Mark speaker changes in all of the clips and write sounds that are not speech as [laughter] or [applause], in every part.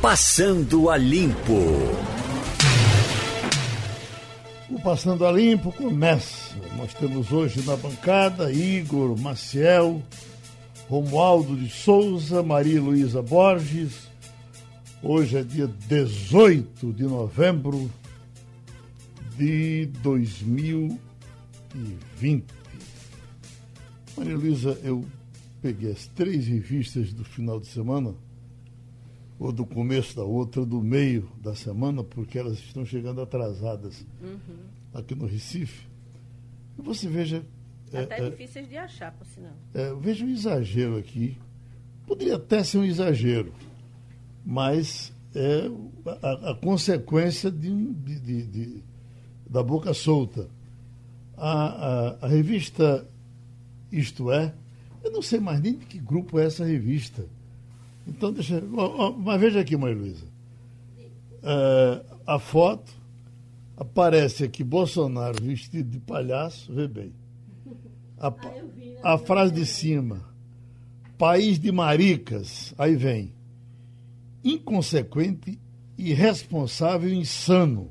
Speaker 1: Passando a Limpo.
Speaker 2: O Passando a Limpo começa. Nós temos hoje na bancada Igor Maciel, Romualdo de Souza, Maria Luísa Borges. Hoje é dia 18 de novembro de 2020. Maria Luísa, eu peguei as três revistas do final de semana, ou do começo da outra, do meio da semana, porque elas estão chegando atrasadas uhum. aqui no Recife. E você veja.
Speaker 3: É, até é, difíceis de achar, por sinal.
Speaker 2: É, veja um exagero aqui. Poderia até ser um exagero, mas é a, a consequência de, de, de, de, da boca solta. A, a, a revista Isto É eu não sei mais nem de que grupo é essa revista. Então, deixa. Mas veja aqui, Maria Luísa. É, a foto aparece aqui Bolsonaro vestido de palhaço, vê bem. A, ah, a frase de cima, país de maricas, aí vem. Inconsequente, irresponsável e insano.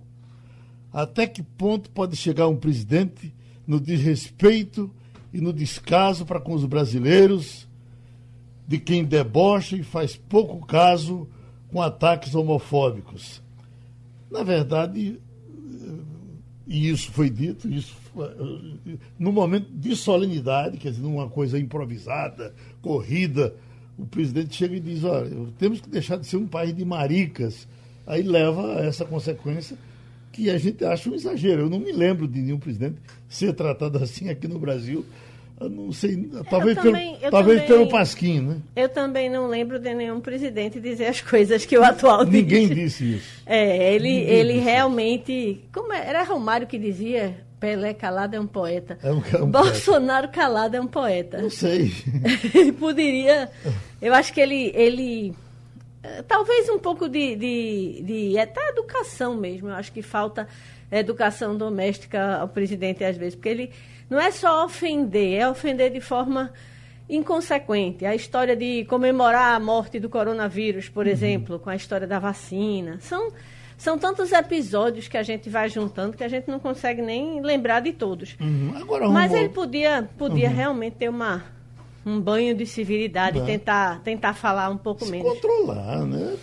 Speaker 2: Até que ponto pode chegar um presidente no desrespeito e no descaso para com os brasileiros, de quem debocha e faz pouco caso com ataques homofóbicos. Na verdade, e isso foi dito, isso no momento de solenidade, quer dizer, numa coisa improvisada, corrida, o presidente chega e diz, olha, temos que deixar de ser um país de maricas. Aí leva a essa consequência que a gente acha um exagero. Eu não me lembro de nenhum presidente ser tratado [laughs] assim aqui no Brasil. Eu não sei, talvez, também, pelo, talvez também, pelo Pasquim, né?
Speaker 3: Eu também não lembro de nenhum presidente dizer as coisas que o atual
Speaker 2: diz. Ninguém disse isso. [laughs]
Speaker 3: É, ele, ele realmente. Como é, era Romário que dizia? Pelé calado é um poeta. É um, é um Bolsonaro poeta. calado é um poeta.
Speaker 2: Não sei. [laughs]
Speaker 3: ele poderia. Eu acho que ele. ele eh, talvez um pouco de, de, de até educação mesmo. Eu acho que falta educação doméstica ao presidente às vezes, porque ele não é só ofender, é ofender de forma inconsequente. A história de comemorar a morte do coronavírus, por uhum. exemplo, com a história da vacina. São, são tantos episódios que a gente vai juntando que a gente não consegue nem lembrar de todos.
Speaker 2: Uhum. Agora,
Speaker 3: Mas ele podia, podia uhum. realmente ter uma, um banho de civilidade, tentar, tentar falar um pouco
Speaker 2: Se
Speaker 3: menos.
Speaker 2: Controlar, né?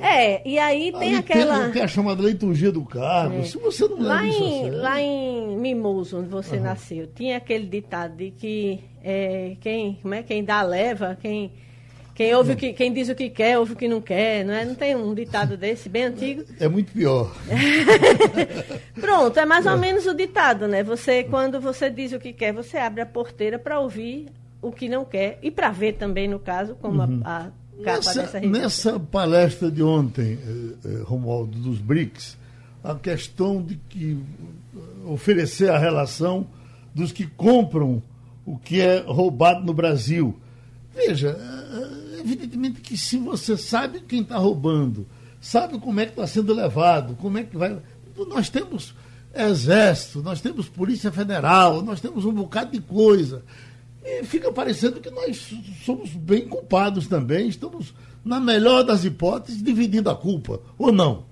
Speaker 3: É, e aí tem aí aquela.
Speaker 2: Tem, tem a chamada liturgia do cargo. É. Se você não
Speaker 3: lá em, Lá em Mimoso, onde você uhum. nasceu, tinha aquele ditado de que é, quem, como é, quem dá leva, quem. Quem, ouve o que, quem diz o que quer, ouve o que não quer, não é? Não tem um ditado desse bem antigo?
Speaker 2: É, é muito pior. [laughs]
Speaker 3: Pronto, é mais ou é. menos o ditado, né? Você, quando você diz o que quer, você abre a porteira para ouvir o que não quer e para ver também, no caso, como uhum. a, a
Speaker 2: nessa, nessa palestra de ontem, eh, eh, Romualdo, dos BRICS, a questão de que eh, oferecer a relação dos que compram o que é roubado no Brasil. Veja, evidentemente que se você sabe quem está roubando, sabe como é que está sendo levado, como é que vai. Nós temos exército, nós temos polícia federal, nós temos um bocado de coisa. E fica parecendo que nós somos bem culpados também, estamos, na melhor das hipóteses, dividindo a culpa, ou não?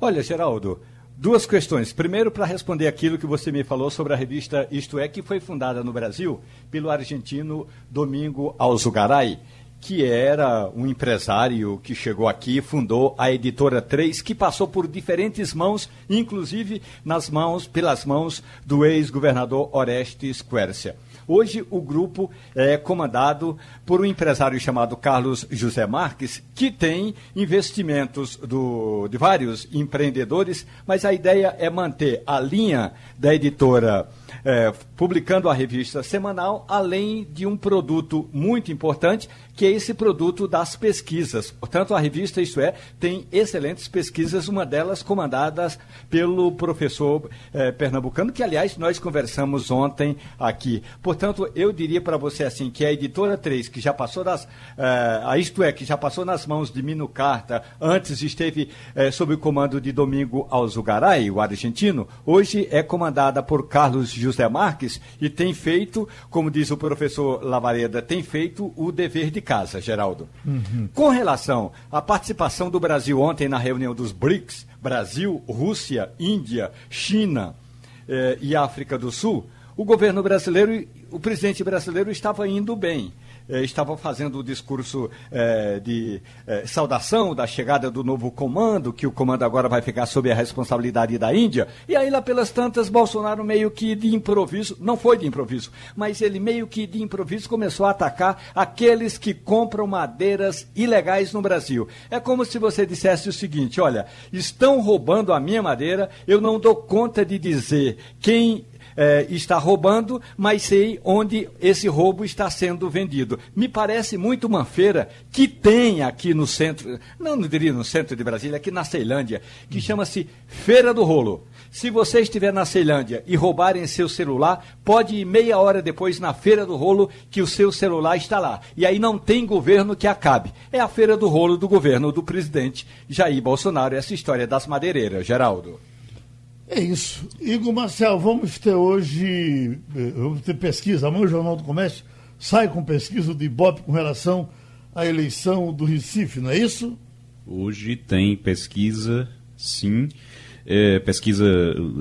Speaker 4: Olha, Geraldo, duas questões. Primeiro, para responder aquilo que você me falou sobre a revista Isto É, que foi fundada no Brasil pelo argentino Domingo Alzugaray que era um empresário que chegou aqui, fundou a editora 3, que passou por diferentes mãos, inclusive nas mãos, pelas mãos do ex-governador Orestes Quercia. Hoje o grupo é comandado por um empresário chamado Carlos José Marques, que tem investimentos do, de vários empreendedores, mas a ideia é manter a linha da editora é, publicando a revista semanal, além de um produto muito importante, que é esse produto das pesquisas. Portanto, a revista, isso é, tem excelentes pesquisas, uma delas comandadas pelo professor é, pernambucano, que, aliás, nós conversamos ontem aqui. Portanto, eu diria para você assim, que a editora 3, que já passou das. É, a Isto é, que já passou nas mãos de Mino Carta, antes esteve é, sob o comando de Domingo Alzugaray, o argentino, hoje é comandada por Carlos José Marques e tem feito, como diz o professor Lavareda, tem feito o dever de casa, Geraldo. Uhum. Com relação à participação do Brasil ontem na reunião dos BRICS, Brasil, Rússia, Índia, China eh, e África do Sul, o governo brasileiro, o presidente brasileiro estava indo bem eh, estava fazendo o discurso eh, de eh, saudação da chegada do novo comando, que o comando agora vai ficar sob a responsabilidade da Índia. E aí, lá pelas tantas, Bolsonaro meio que de improviso, não foi de improviso, mas ele meio que de improviso começou a atacar aqueles que compram madeiras ilegais no Brasil. É como se você dissesse o seguinte: olha, estão roubando a minha madeira, eu não dou conta de dizer quem é, está roubando, mas sei onde esse roubo está sendo vendido. Me parece muito uma feira que tem aqui no centro, não, não diria no centro de Brasília, aqui na Ceilândia, que chama-se Feira do Rolo. Se você estiver na Ceilândia e roubarem seu celular, pode ir meia hora depois na Feira do Rolo que o seu celular está lá. E aí não tem governo que acabe. É a Feira do Rolo do governo do presidente Jair Bolsonaro. Essa história das madeireiras, Geraldo.
Speaker 2: É isso. Igor Marcel, vamos ter hoje, eh, vamos ter pesquisa. Amanhã o Jornal do Comércio sai com pesquisa do Ibope com relação à eleição do Recife, não é isso?
Speaker 5: Hoje tem pesquisa, sim. É, pesquisa,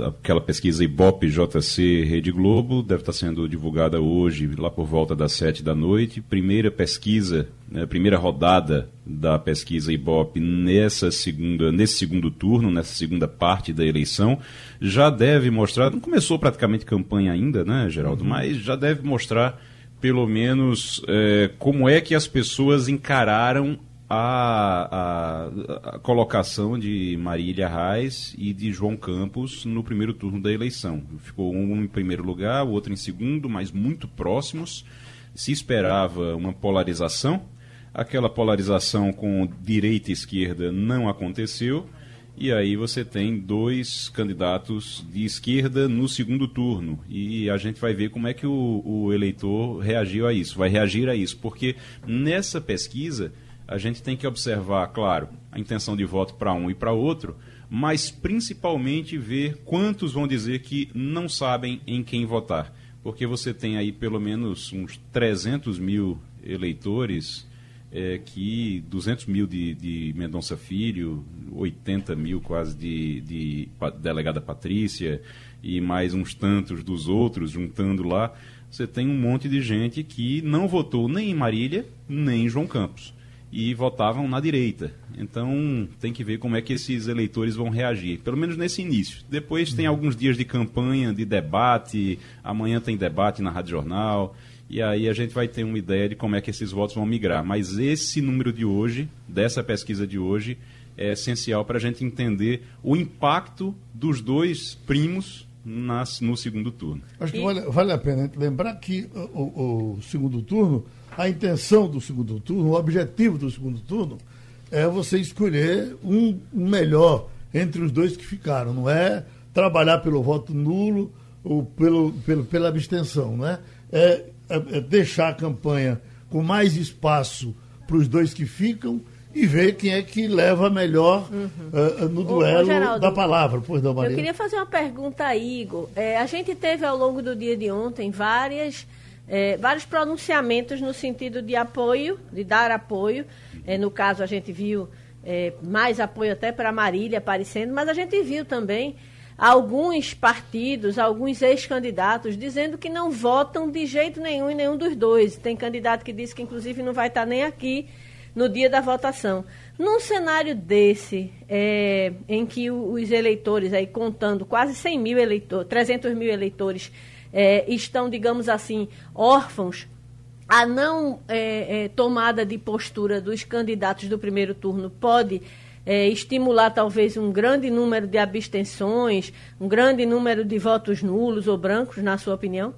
Speaker 5: aquela pesquisa Ibope JC Rede Globo, deve estar sendo divulgada hoje, lá por volta das sete da noite. Primeira pesquisa, né, primeira rodada da pesquisa Ibope nessa segunda, nesse segundo turno, nessa segunda parte da eleição, já deve mostrar, não começou praticamente campanha ainda, né, Geraldo, uhum. mas já deve mostrar pelo menos é, como é que as pessoas encararam a, a, a, colocação de Marília Reis e de João Campos no primeiro turno da eleição. Ficou um em primeiro lugar, o outro em segundo, mas muito próximos. Se esperava uma polarização. Aquela polarização com direita e esquerda não aconteceu. E aí você tem dois candidatos de esquerda no segundo turno. E a gente vai ver como é que o, o eleitor reagiu a isso, vai reagir a isso. Porque nessa pesquisa a gente tem que observar, claro, a intenção de voto para um e para outro, mas principalmente ver quantos vão dizer que não sabem em quem votar. Porque você tem aí pelo menos uns 300 mil eleitores, é, que 200 mil de, de Mendonça Filho, 80 mil quase de, de delegada Patrícia e mais uns tantos dos outros, juntando lá, você tem um monte de gente que não votou nem em Marília, nem em João Campos e votavam na direita. Então tem que ver como é que esses eleitores vão reagir, pelo menos nesse início. Depois tem alguns dias de campanha, de debate, amanhã tem debate na Rádio Jornal, e aí a gente vai ter uma ideia de como é que esses votos vão migrar. Mas esse número de hoje, dessa pesquisa de hoje, é essencial para a gente entender o impacto dos dois primos nas, no segundo turno.
Speaker 2: Acho que vale, vale a pena lembrar que o, o, o segundo turno a intenção do segundo turno, o objetivo do segundo turno é você escolher um melhor entre os dois que ficaram, não é trabalhar pelo voto nulo ou pelo, pelo, pela abstenção, não é? É, é, é deixar a campanha com mais espaço para os dois que ficam e ver quem é que leva melhor uhum. uh, no duelo ô, Geraldo, da palavra. Pois não, Maria.
Speaker 3: Eu queria fazer uma pergunta a Igor. É, a gente teve ao longo do dia de ontem várias é, vários pronunciamentos no sentido de apoio, de dar apoio. É, no caso, a gente viu é, mais apoio até para Marília aparecendo, mas a gente viu também alguns partidos, alguns ex-candidatos dizendo que não votam de jeito nenhum em nenhum dos dois. Tem candidato que disse que, inclusive, não vai estar nem aqui no dia da votação. Num cenário desse, é, em que os eleitores, aí contando quase 100 mil eleitores, 300 mil eleitores, é, estão, digamos assim, órfãos, a não é, é, tomada de postura dos candidatos do primeiro turno pode é, estimular talvez um grande número de abstenções, um grande número de votos nulos ou brancos, na sua opinião?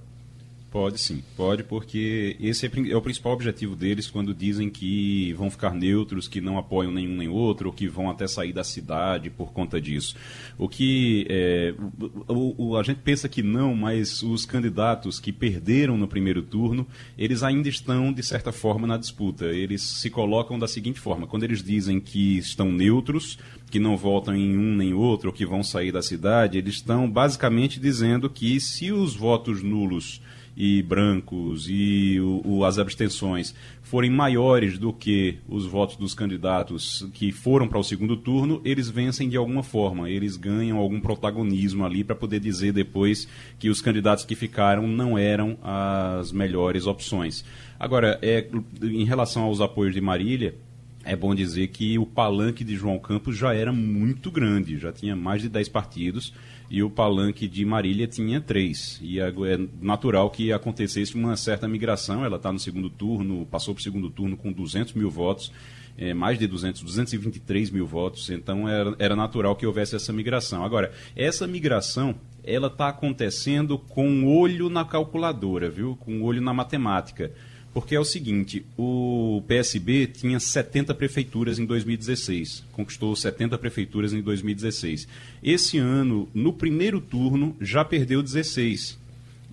Speaker 5: Pode sim, pode, porque esse é, é, o principal objetivo deles quando dizem que vão ficar neutros, que não apoiam nenhum nem outro, ou que vão até sair da cidade por conta disso. O que é, o, o, a gente pensa que não, mas os candidatos que perderam no primeiro turno, eles ainda estão, de certa forma, na disputa. Eles se colocam da seguinte forma: quando eles dizem que estão neutros, que não votam em um nem outro, ou que vão sair da cidade, eles estão basicamente dizendo que se os votos nulos e brancos e o, o, as abstenções forem maiores do que os votos dos candidatos que foram para o segundo turno, eles vencem de alguma forma, eles ganham algum protagonismo ali para poder dizer depois que os candidatos que ficaram não eram as melhores opções. Agora, é, em relação aos apoios de Marília, é bom dizer que o palanque de João Campos já era muito grande, já tinha mais de 10 partidos e o palanque de Marília tinha três. E é, natural que acontecesse uma certa migração. Ela está no segundo turno, passou para o segundo turno com 200 mil votos, é, mais de 200, 223 mil votos. Então era, era natural que houvesse essa migração. Agora, essa migração ela está acontecendo com olho na calculadora, viu? Com olho na matemática. Porque é o seguinte, o PSB tinha 70 prefeituras em 2016, conquistou 70 prefeituras em 2016. Esse ano, no primeiro turno, já perdeu 16.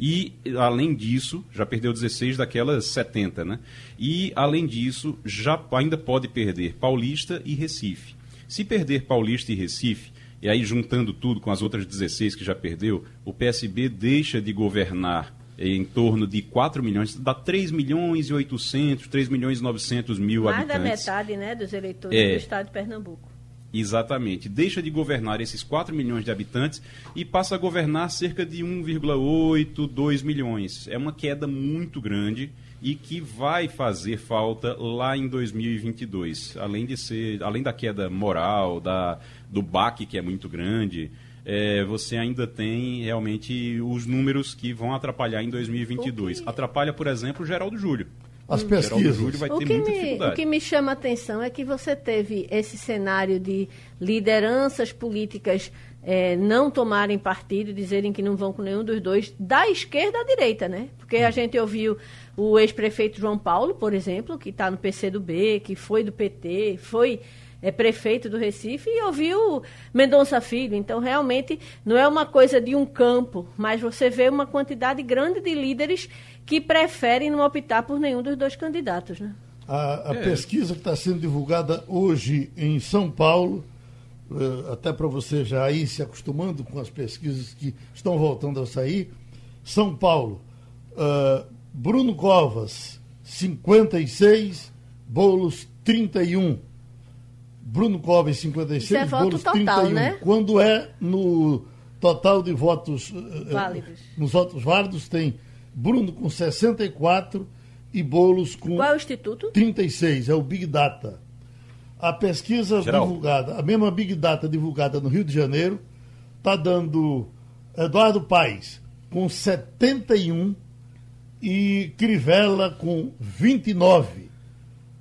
Speaker 5: E, além disso, já perdeu 16 daquelas 70, né? E, além disso, já ainda pode perder Paulista e Recife. Se perder Paulista e Recife, e aí juntando tudo com as outras 16 que já perdeu, o PSB deixa de governar em torno de 4 milhões, dá 3 milhões e 800, 3 milhões e 900 mil
Speaker 3: Mais
Speaker 5: habitantes.
Speaker 3: Mais da metade né, dos eleitores é, do estado de Pernambuco.
Speaker 5: Exatamente. Deixa de governar esses 4 milhões de habitantes e passa a governar cerca de 1,8, 2 milhões. É uma queda muito grande e que vai fazer falta lá em 2022. Além de ser, além da queda moral, da, do baque que é muito grande, é, você ainda tem realmente os números que vão atrapalhar em 2022. Que... Atrapalha, por exemplo, o Geraldo Júlio.
Speaker 2: As hum. pesquisas.
Speaker 5: Júlio vai
Speaker 3: o
Speaker 5: ter
Speaker 3: que
Speaker 5: muita
Speaker 3: me,
Speaker 5: dificuldade.
Speaker 3: O que me chama a atenção é que você teve esse cenário de lideranças políticas é, não tomarem partido, dizerem que não vão com nenhum dos dois, da esquerda à direita, né? Porque a hum. gente ouviu o ex-prefeito João Paulo, por exemplo, que está no PCdoB, que foi do PT, foi é prefeito do Recife e ouviu Mendonça Filho. Então, realmente, não é uma coisa de um campo, mas você vê uma quantidade grande de líderes que preferem não optar por nenhum dos dois candidatos. Né?
Speaker 2: A, a é. pesquisa que está sendo divulgada hoje em São Paulo, uh, até para você já ir se acostumando com as pesquisas que estão voltando a sair, São Paulo, uh, Bruno Covas, 56, Bolos, 31. Bruno Covas 56, Isso é voto Boulos total, 31. Né? Quando é no total de votos eh, eh, válidos. nos votos válidos tem Bruno com 64 e Bolos com
Speaker 3: Qual é o instituto?
Speaker 2: 36, é o Big Data. A pesquisa Geral. divulgada, a mesma Big Data divulgada no Rio de Janeiro, está dando Eduardo Paes com 71 e Crivella com 29.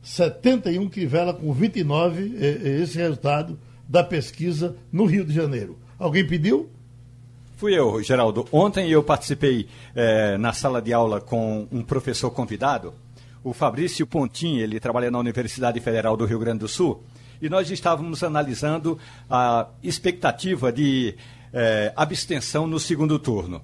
Speaker 2: 71 Crivella com 29, é, é esse resultado da pesquisa no Rio de Janeiro. Alguém pediu?
Speaker 4: Fui eu, Geraldo. Ontem eu participei é, na sala de aula com um professor convidado, o Fabrício Pontin, ele trabalha na Universidade Federal do Rio Grande do Sul, e nós estávamos analisando a expectativa de abstenção no segundo turno.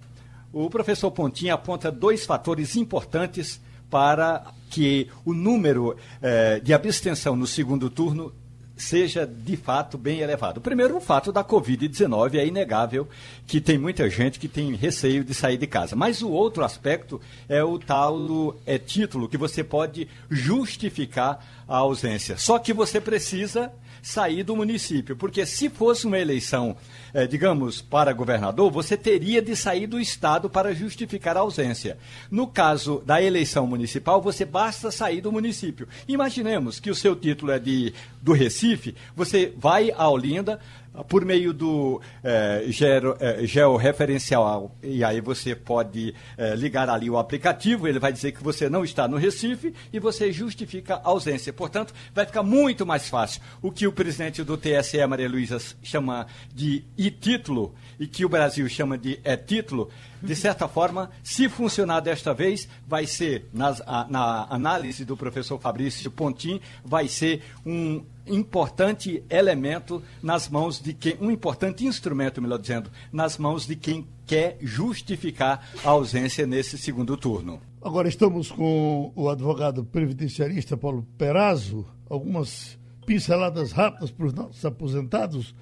Speaker 4: O professor Pontin aponta dois fatores importantes para que o número eh, de abstenção no segundo turno seja de fato bem elevado. Primeiro, o fato da Covid-19 é inegável que tem muita gente que tem receio de sair de casa. Mas o outro aspecto é o tal do, é, título que você pode justificar a ausência. Só que você precisa sair do município, porque se fosse uma eleição, eh, digamos, para governador, você teria de sair do estado para justificar a ausência. No caso da eleição municipal, você basta sair do município. Imaginemos que o seu título é de do Recife, você vai a Olinda, por meio do é, geo, é, georreferencial, e aí você pode é, ligar ali o aplicativo, ele vai dizer que você não está no Recife e você justifica a ausência. Portanto, vai ficar muito mais fácil. O que o presidente do TSE, Maria Luísa, chama de e-título e que o Brasil chama de e-título, de certa [laughs] forma, se funcionar desta vez, vai ser, nas, a, na análise do professor Fabrício Pontin, vai ser um importante elemento nas mãos de quem, um importante instrumento, melhor dizendo, nas mãos de quem quer justificar a ausência nesse segundo turno.
Speaker 2: Agora estamos com o advogado previdenciarista Paulo Perazzo, algumas pinceladas rápidas para os nossos aposentados,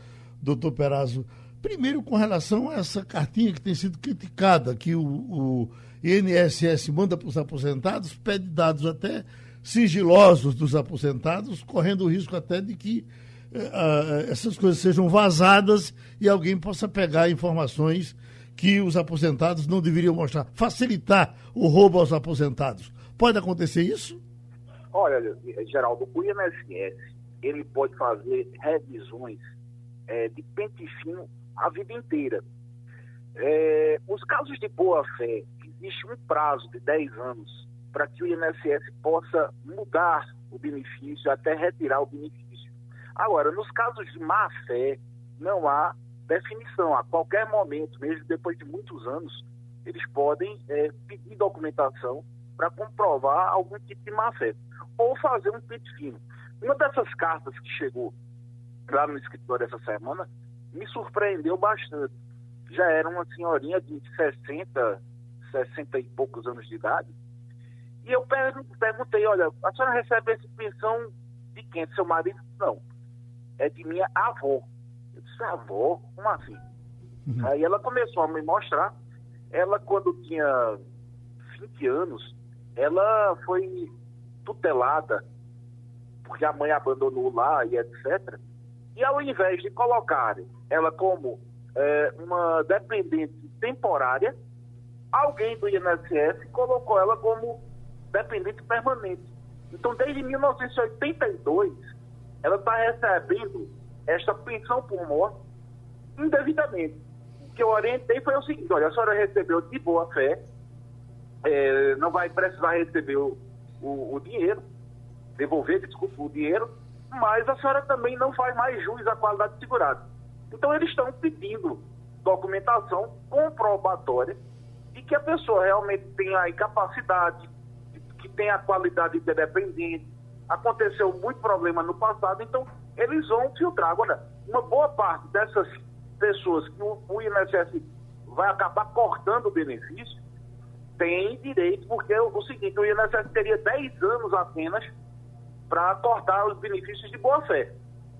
Speaker 2: doutor Perazzo. Primeiro, com relação a essa cartinha que tem sido criticada, que o, o INSS manda para os aposentados, pede dados até sigilosos dos aposentados, correndo o risco até de que uh, essas coisas sejam vazadas e alguém possa pegar informações que os aposentados não deveriam mostrar. Facilitar o roubo aos aposentados. Pode acontecer isso?
Speaker 6: Olha, Geraldo, o INSS ele pode fazer revisões é, de pente fino a vida inteira. É, os casos de boa-fé, existe um prazo de 10 anos para que o INSS possa mudar o benefício, até retirar o benefício. Agora, nos casos de má-fé, não há definição. A qualquer momento, mesmo depois de muitos anos, eles podem é, pedir documentação para comprovar algum tipo de má-fé. Ou fazer um pente fino. Uma dessas cartas que chegou lá no escritório essa semana me surpreendeu bastante. Já era uma senhorinha de 60, 60 e poucos anos de idade. E eu perguntei, olha, a senhora recebe essa pensão de quem? De seu marido? Não. É de minha avó. Eu disse, avó? Como assim? Uhum. Aí ela começou a me mostrar. Ela, quando tinha 20 anos, ela foi tutelada porque a mãe abandonou lá e etc. E ao invés de colocarem ela como é, uma dependente temporária, alguém do INSS colocou ela como dependente permanente. Então, desde 1982, ela está recebendo esta pensão por morte indevidamente. O que eu orientei foi o seguinte: olha, a senhora recebeu de boa fé, é, não vai precisar receber o, o, o dinheiro, devolver, desculpa, o dinheiro, mas a senhora também não faz mais jus à qualidade segurada. Então, eles estão pedindo documentação comprobatória de que a pessoa realmente tem a incapacidade, que tem a qualidade de dependente. Aconteceu muito problema no passado, então eles vão filtrar. Agora, uma boa parte dessas pessoas que o, INSS vai acabar cortando o benefício, tem direito, porque é o seguinte, o INSS teria 10 anos apenas para cortar os benefícios de boa-fé.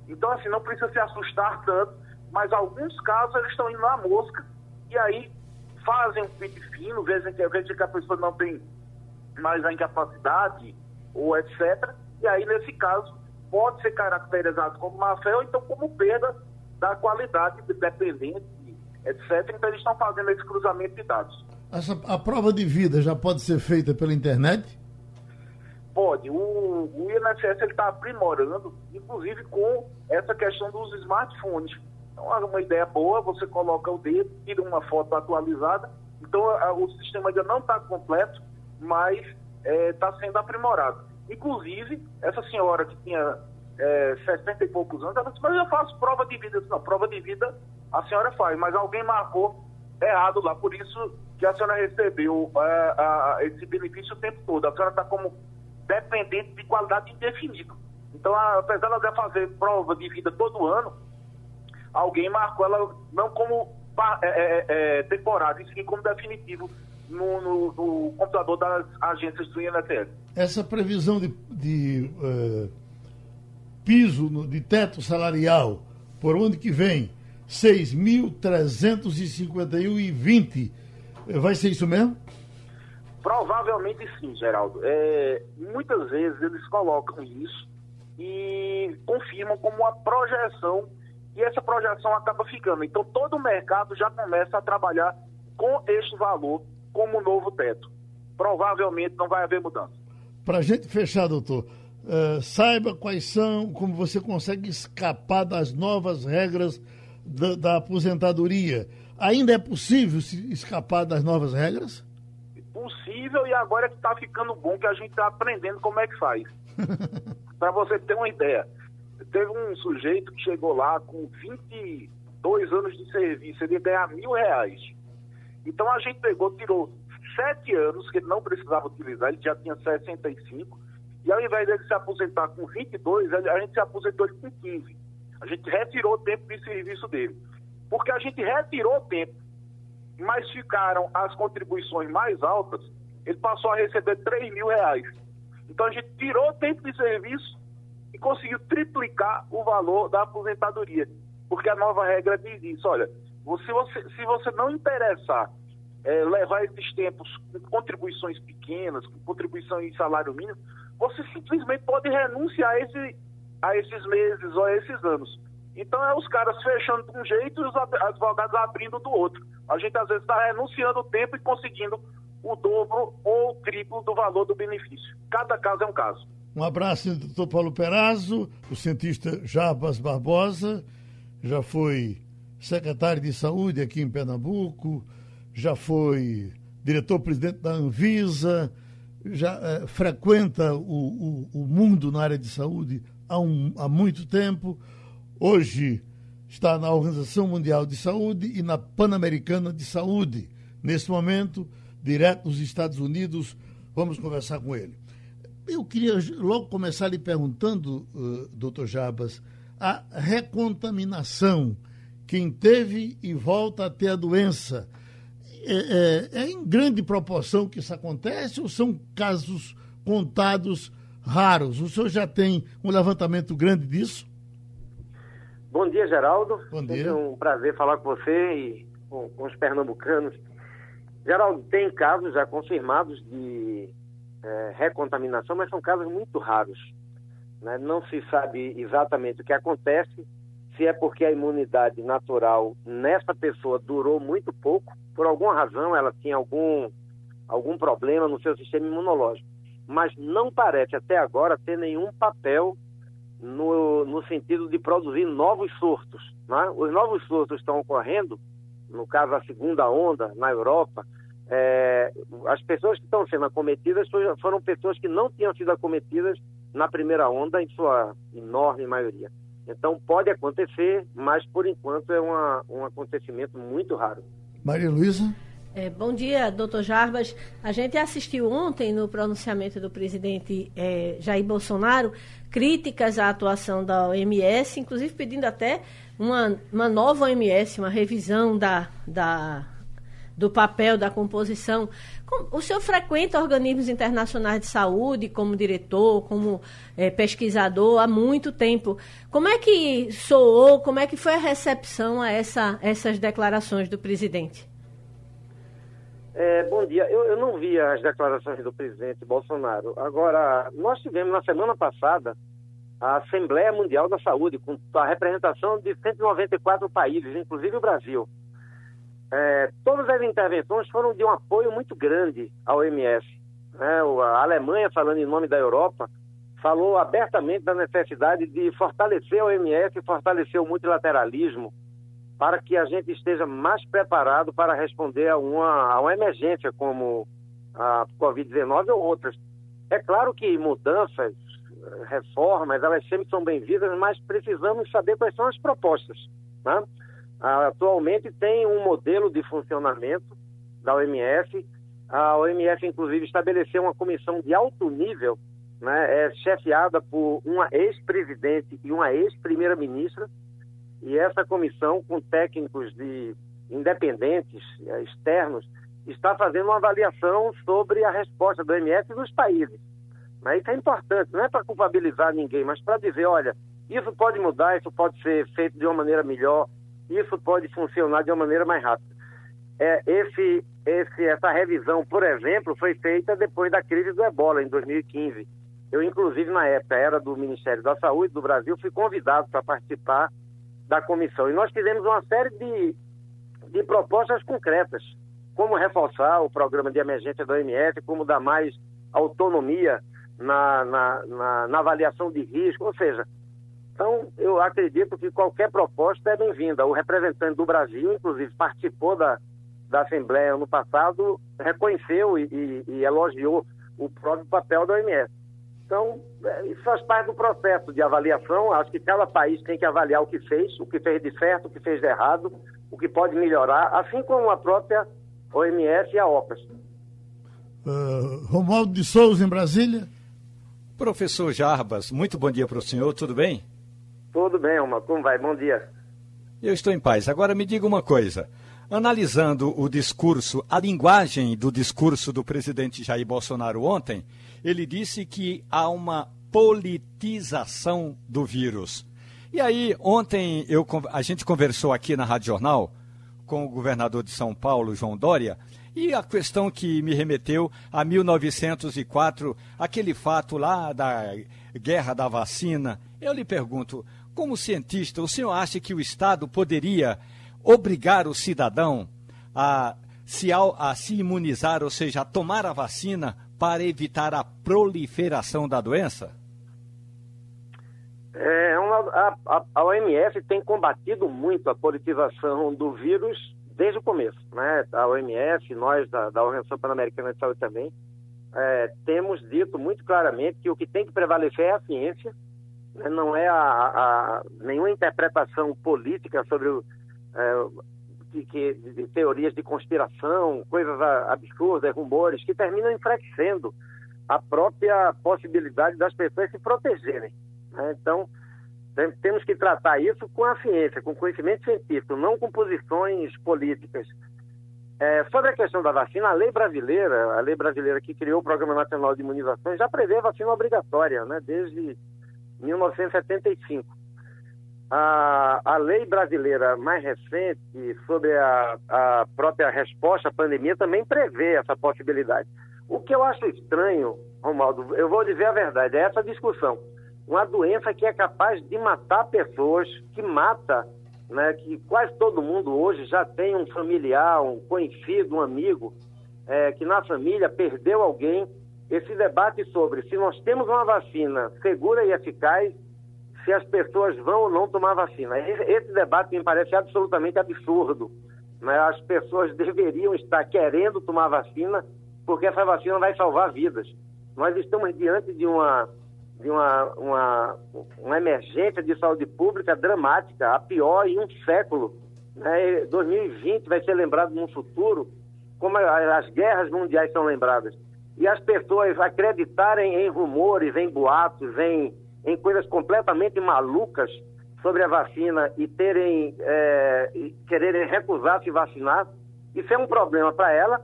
Speaker 6: Então, assim, não precisa se assustar tanto, mas alguns casos eles estão indo na mosca e aí fazem um pit fino, vezes que, vezes que a pessoa não tem mais a incapacidade ou etc. E aí, nesse caso, pode ser caracterizado como má-fé ou então como perda da qualidade dependente, etc. Então, eles estão fazendo esse cruzamento de dados.
Speaker 2: Essa, a prova de vida já pode ser feita pela internet?
Speaker 6: Pode. O, o INSS está aprimorando, inclusive com essa questão dos smartphones. Então, é uma ideia boa, você coloca o dedo, tira uma foto atualizada. Então, a, o sistema ainda não está completo, mas está é, sendo aprimorado. Inclusive, essa senhora que tinha é, 60 e poucos anos, ela disse, mas eu faço prova de vida. Disse, não, prova de vida a senhora faz, mas alguém marcou errado lá, por isso que a senhora recebeu é, esse benefício o tempo todo. A senhora está como dependente de qualidade indefinida. Então, apesar de ela fazer prova de vida todo ano, alguém marcou ela não como é, é, é, temporário, e sim como definitivo no, no, no, computador das agências do INSS.
Speaker 2: Essa previsão de, de uh, piso, no, de teto salarial, por onde que vem? 6.351,20. Vai ser isso mesmo?
Speaker 6: Provavelmente sim, Geraldo. É, muitas vezes eles colocam isso e confirmam como uma projeção e essa projeção acaba ficando. Então todo o mercado já começa a trabalhar com este valor como novo teto. Provavelmente não vai haver mudança.
Speaker 2: Para a gente fechar, doutor, uh, saiba quais são, como você consegue escapar das novas regras da, da aposentadoria. Ainda é possível se escapar das novas regras?
Speaker 6: Possível e agora é que está ficando bom que a gente está aprendendo como é que faz. [laughs] Para você ter uma ideia, teve um sujeito que chegou lá com 22 anos de serviço, ele ia ganhar mil reais. Então a gente pegou, tirou sete anos que ele não precisava utilizar, ele já tinha 65, e ao invés dele se aposentar com 22, a gente se aposentou ele com 15. A gente retirou o tempo de serviço dele. Porque a gente retirou o tempo mas ficaram as contribuições mais altas, ele passou a receber 3 mil reais. Então a gente tirou o tempo de serviço e conseguiu triplicar o valor da aposentadoria. Porque a nova regra diz isso, olha, se você, se você não interessar é, levar esses tempos com contribuições pequenas, com contribuição em salário mínimo, você simplesmente pode renunciar a, esse, a esses meses ou a esses anos. Então é os caras fechando de um jeito e os advogados abrindo do outro. A gente às vezes está renunciando o tempo e conseguindo o dobro ou o triplo do valor do benefício. Cada caso é um caso.
Speaker 2: Um abraço, doutor Paulo Perazzo, o cientista Jarbas Barbosa, já foi secretário de saúde aqui em Pernambuco, já foi diretor-presidente da Anvisa, já é, frequenta o, o, o, mundo na área de saúde há, um, há muito tempo. Hoje está na Organização Mundial de Saúde e na Pan-Americana de Saúde. Nesse momento, direto dos Estados Unidos, vamos conversar com ele. Eu queria logo começar lhe perguntando, uh, doutor Jabas, a recontaminação. Quem teve e volta a ter a doença. É, é, é em grande proporção que isso acontece ou são casos contados raros? O senhor já tem um levantamento grande disso?
Speaker 7: Bom dia, Geraldo.
Speaker 2: Bom dia. É
Speaker 7: um prazer falar com você e com, com os pernambucanos. Geraldo, tem casos já confirmados de é, recontaminação, mas são casos muito raros. Né? Não se sabe exatamente o que acontece, se é porque a imunidade natural nessa pessoa durou muito pouco, por alguma razão ela tinha algum, algum problema no seu sistema imunológico. Mas não parece até agora ter nenhum papel no, no sentido de produzir novos surtos. Né? Os novos surtos estão ocorrendo, no caso a segunda onda na Europa, é, as pessoas que estão sendo acometidas foram pessoas que não tinham sido acometidas na primeira onda, em sua enorme maioria. Então pode acontecer, mas por enquanto é uma, um acontecimento muito raro.
Speaker 2: Maria Luísa?
Speaker 3: É, bom dia, doutor Jarbas. A gente assistiu ontem no pronunciamento do presidente é, Jair Bolsonaro críticas à atuação da OMS, inclusive pedindo até uma, uma nova OMS, uma revisão da, da do papel, da composição. O senhor frequenta organismos internacionais de saúde como diretor, como é, pesquisador há muito tempo. Como é que soou, como é que foi a recepção a essa, essas declarações do presidente?
Speaker 7: É, bom dia. Eu, eu não vi as declarações do presidente Bolsonaro. Agora, nós tivemos na semana passada a Assembleia Mundial da Saúde, com a representação de 194 países, inclusive o Brasil. É, todas as intervenções foram de um apoio muito grande à OMS. Né? A Alemanha, falando em nome da Europa, falou abertamente da necessidade de fortalecer a OMS e fortalecer o multilateralismo para que a gente esteja mais preparado para responder a uma, a uma emergência como a Covid-19 ou outras. É claro que mudanças, reformas, elas sempre são bem-vindas, mas precisamos saber quais são as propostas. Né? Atualmente tem um modelo de funcionamento da OMS. A OMS, inclusive, estabeleceu uma comissão de alto nível, né, é chefiada por uma ex-presidente e uma ex-primeira-ministra. E essa comissão, com técnicos de independentes, é, externos, está fazendo uma avaliação sobre a resposta do OMS nos países. Mas isso é importante, não é para culpabilizar ninguém, mas para dizer, olha, isso pode mudar, isso pode ser feito de uma maneira melhor, isso pode funcionar de uma maneira mais rápida. É, esse, esse, essa revisão, por exemplo, foi feita depois da crise do ebola, em 2015. Eu, inclusive, na época, era do Ministério da Saúde do Brasil, fui convidado para participar da comissão. E nós fizemos uma série de, de propostas concretas, como reforçar o programa de emergência da OMS, como dar mais autonomia na, na, na, na avaliação de risco, ou seja, então, eu acredito que qualquer proposta é bem-vinda. O representante do Brasil, inclusive, participou da, da Assembleia ano passado, reconheceu e, e, e elogiou o próprio papel da OMS. Então, é, isso faz parte do processo de avaliação. Acho que cada país tem que avaliar o que fez, o que fez de certo, o que fez de errado, o que pode melhorar, assim como a própria OMS e a OPAS.
Speaker 2: Uh, Romualdo de Souza, em Brasília.
Speaker 4: Professor Jarbas, muito bom dia para o senhor, tudo bem?
Speaker 7: Tudo bem, Oma. Como vai? Bom dia.
Speaker 4: Eu estou em paz. Agora me diga uma coisa. Analisando o discurso, a linguagem do discurso do presidente Jair Bolsonaro ontem, ele disse que há uma politização do vírus. E aí, ontem eu, a gente conversou aqui na Rádio Jornal com o governador de São Paulo, João Dória, E a questão que me remeteu a 1904, aquele fato lá da guerra da vacina, eu lhe pergunto, como cientista, o senhor acha que o Estado poderia obrigar o cidadão a se, a se imunizar, ou seja, a tomar a vacina para evitar a proliferação da doença?
Speaker 7: É, uma, a, a, OMS tem combatido muito a politização do vírus desde o começo. Né? A OMS, nós da, da Organização Pan-Americana de Saúde também, é, temos dito muito claramente que o que tem que prevalecer é a ciência, né? não é a, a, nenhuma interpretação política sobre o, é, de, que, de teorias de conspiração, coisas absurdas, rumores, que terminam enfraquecendo a própria possibilidade das pessoas se protegerem. Né? Então, temos que tratar isso com a ciência, com conhecimento científico, não com posições políticas. É, sobre a questão da vacina, a lei brasileira, a lei brasileira que criou o Programa Nacional de Imunizações, já prevê vacina obrigatória, né, desde 1975. A, a lei brasileira mais recente sobre a, a própria resposta à pandemia também prevê essa possibilidade. O que eu acho estranho, Romaldo, eu vou dizer a verdade, é essa discussão. Uma doença que é capaz de matar pessoas, que mata, né, que quase todo mundo hoje já tem um familiar, um conhecido, um amigo, é, que na família perdeu alguém. Esse debate sobre se nós temos uma vacina segura e eficaz, se as pessoas vão ou não tomar vacina. Esse debate me parece absolutamente absurdo. Né? As pessoas deveriam estar querendo tomar vacina porque essa vacina vai salvar vidas. Nós estamos diante de uma, de uma, uma, uma emergência de saúde pública dramática, a pior em um século. Né? 2020 vai ser lembrado no futuro como as guerras mundiais são lembradas. E as pessoas acreditarem em rumores, em boatos, em em coisas completamente malucas sobre a vacina e terem é, e quererem recusar se vacinar, isso é um problema para ela,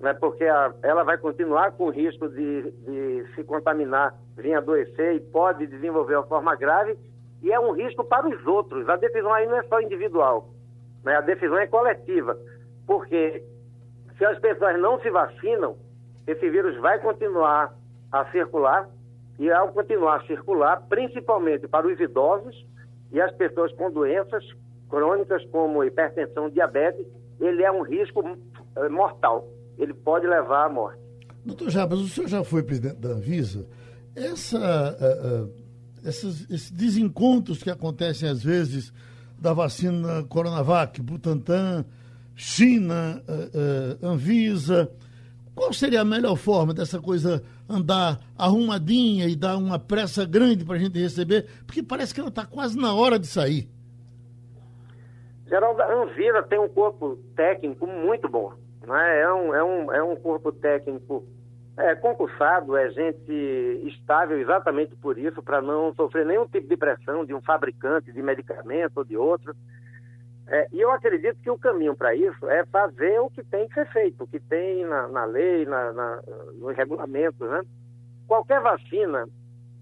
Speaker 7: né, porque a, ela vai continuar com o risco de, de se contaminar, vir adoecer e pode desenvolver uma forma grave, e é um risco para os outros. A decisão aí não é só individual, né, a decisão é coletiva, porque se as pessoas não se vacinam, esse vírus vai continuar a circular e ao continuar a circular, principalmente para os idosos e as pessoas com doenças crônicas como hipertensão, diabetes, ele é um risco eh, mortal. Ele pode levar à morte.
Speaker 2: Doutor Jabas, o senhor já foi presidente da Anvisa. Essa, uh, uh, esses, esses desencontros que acontecem às vezes da vacina Coronavac, Butantan, China, uh, Anvisa, qual seria a melhor forma dessa coisa andar arrumadinha e dar uma pressa grande para a gente receber? Porque parece que ela está quase na hora de sair.
Speaker 7: Geraldo, a Anvira tem um corpo técnico muito bom. Né? É, um, é, um, é um corpo técnico é, concursado, é gente estável exatamente por isso, para não sofrer nenhum tipo de pressão de um fabricante de medicamento ou de outro. É, e eu acredito que o caminho para isso é fazer o que tem que ser feito, o que tem na, na lei, na, na, nos regulamentos. Né? Qualquer vacina,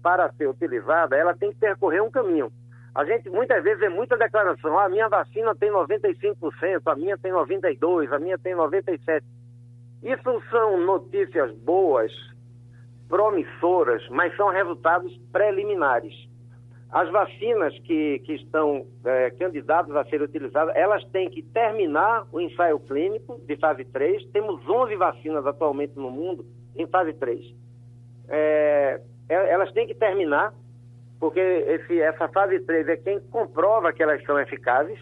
Speaker 7: para ser utilizada, ela tem que percorrer um caminho. A gente muitas vezes vê muita declaração, ah, a minha vacina tem 95%, a minha tem 92%, a minha tem 97%. Isso são notícias boas, promissoras, mas são resultados preliminares. As vacinas que, que estão é, candidatas a serem utilizadas, elas têm que terminar o ensaio clínico de fase 3. Temos 11 vacinas atualmente no mundo em fase 3. É, é, elas têm que terminar, porque esse, essa fase 3 é quem comprova que elas são eficazes